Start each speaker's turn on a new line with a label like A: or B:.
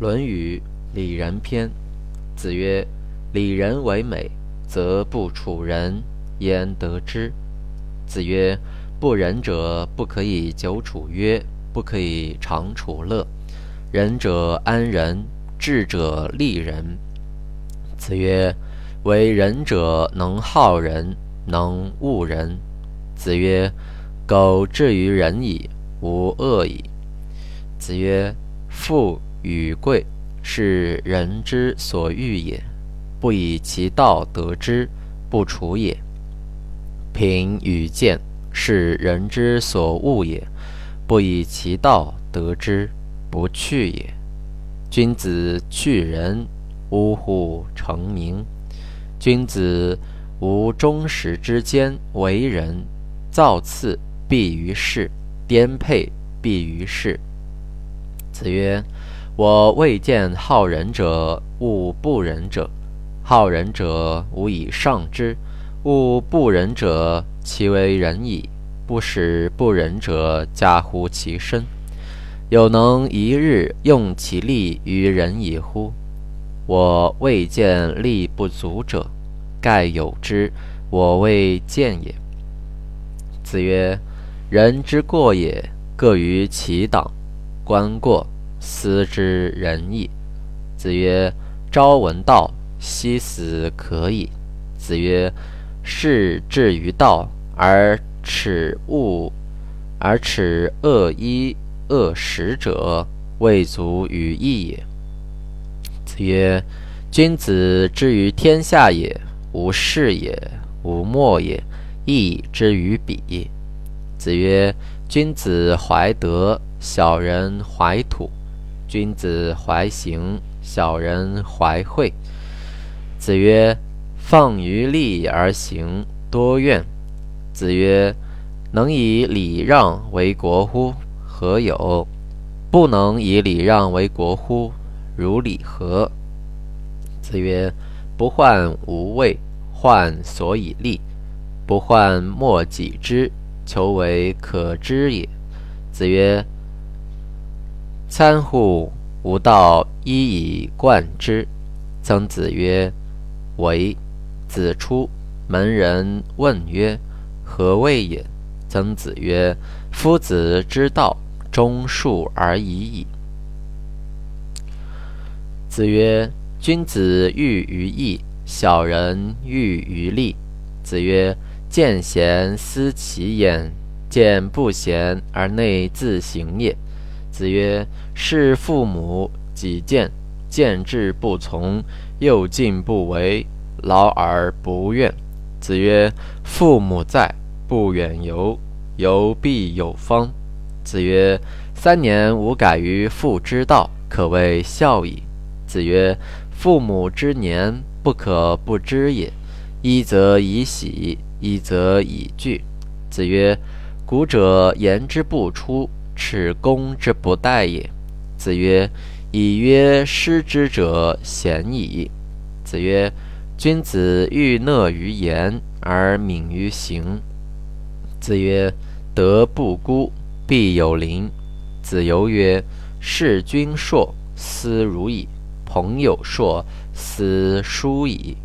A: 《论语·礼仁篇》子曰：“礼仁为美，则不处人焉得之。”子曰：“不仁者不可以久处曰，不可以长处乐。仁者安仁，智者利人。”子曰：“为仁者能好人，能恶人。”子曰：“苟至于仁矣，无恶矣。”子曰：“富与贵，是人之所欲也；不以其道得之，不处也。贫与贱，是人之所恶也；不以其道得之，不去也。君子去仁，呜呼，成名。君子无忠实之间，为人，造次必于世，颠沛必于世。”子曰：“我未见好仁者恶不仁者。好仁者无以上之，恶不仁者其为仁矣，不使不仁者加乎其身。有能一日用其力于仁矣乎？我未见力不足者，盖有之，我未见也。”子曰：“人之过也，各于其党。”观过，思之仁矣。子曰：“朝闻道，夕死可矣。”子曰：“士志于道，而耻恶，而耻恶衣恶食者，未足于义也。”子曰：“君子之于天下也，无事也，无莫也，义之于彼。”子曰：“君子怀德。”小人怀土，君子怀行；小人怀惠。子曰：“放于利而行，多怨。”子曰：“能以礼让为国乎？何有？不能以礼让为国乎？如礼何？”子曰：“不患无位，患所以立；不患莫己知，求为可知也。”子曰。参乎吾道一以贯之。曾子曰：“为。”子出门，人问曰：“何谓也？”曾子曰：“夫子之道，忠恕而已矣。”子曰：“君子喻于义，小人喻于利。”子曰：“见贤思齐焉，见不贤而内自省也。”子曰：“是父母己见，见志不从，又进不为，劳而不怨。”子曰：“父母在，不远游，游必有方。”子曰：“三年无改于父之道，可谓孝矣。”子曰：“父母之年，不可不知也。一则以喜，一则以惧。”子曰：“古者言之不出。”耻公之不待也。子曰：“以曰失之者贤矣。”子曰：“君子欲讷于言而敏于行。”子曰：“德不孤，必有邻。”子游曰：“事君硕，斯如矣；朋友硕，斯疏矣。”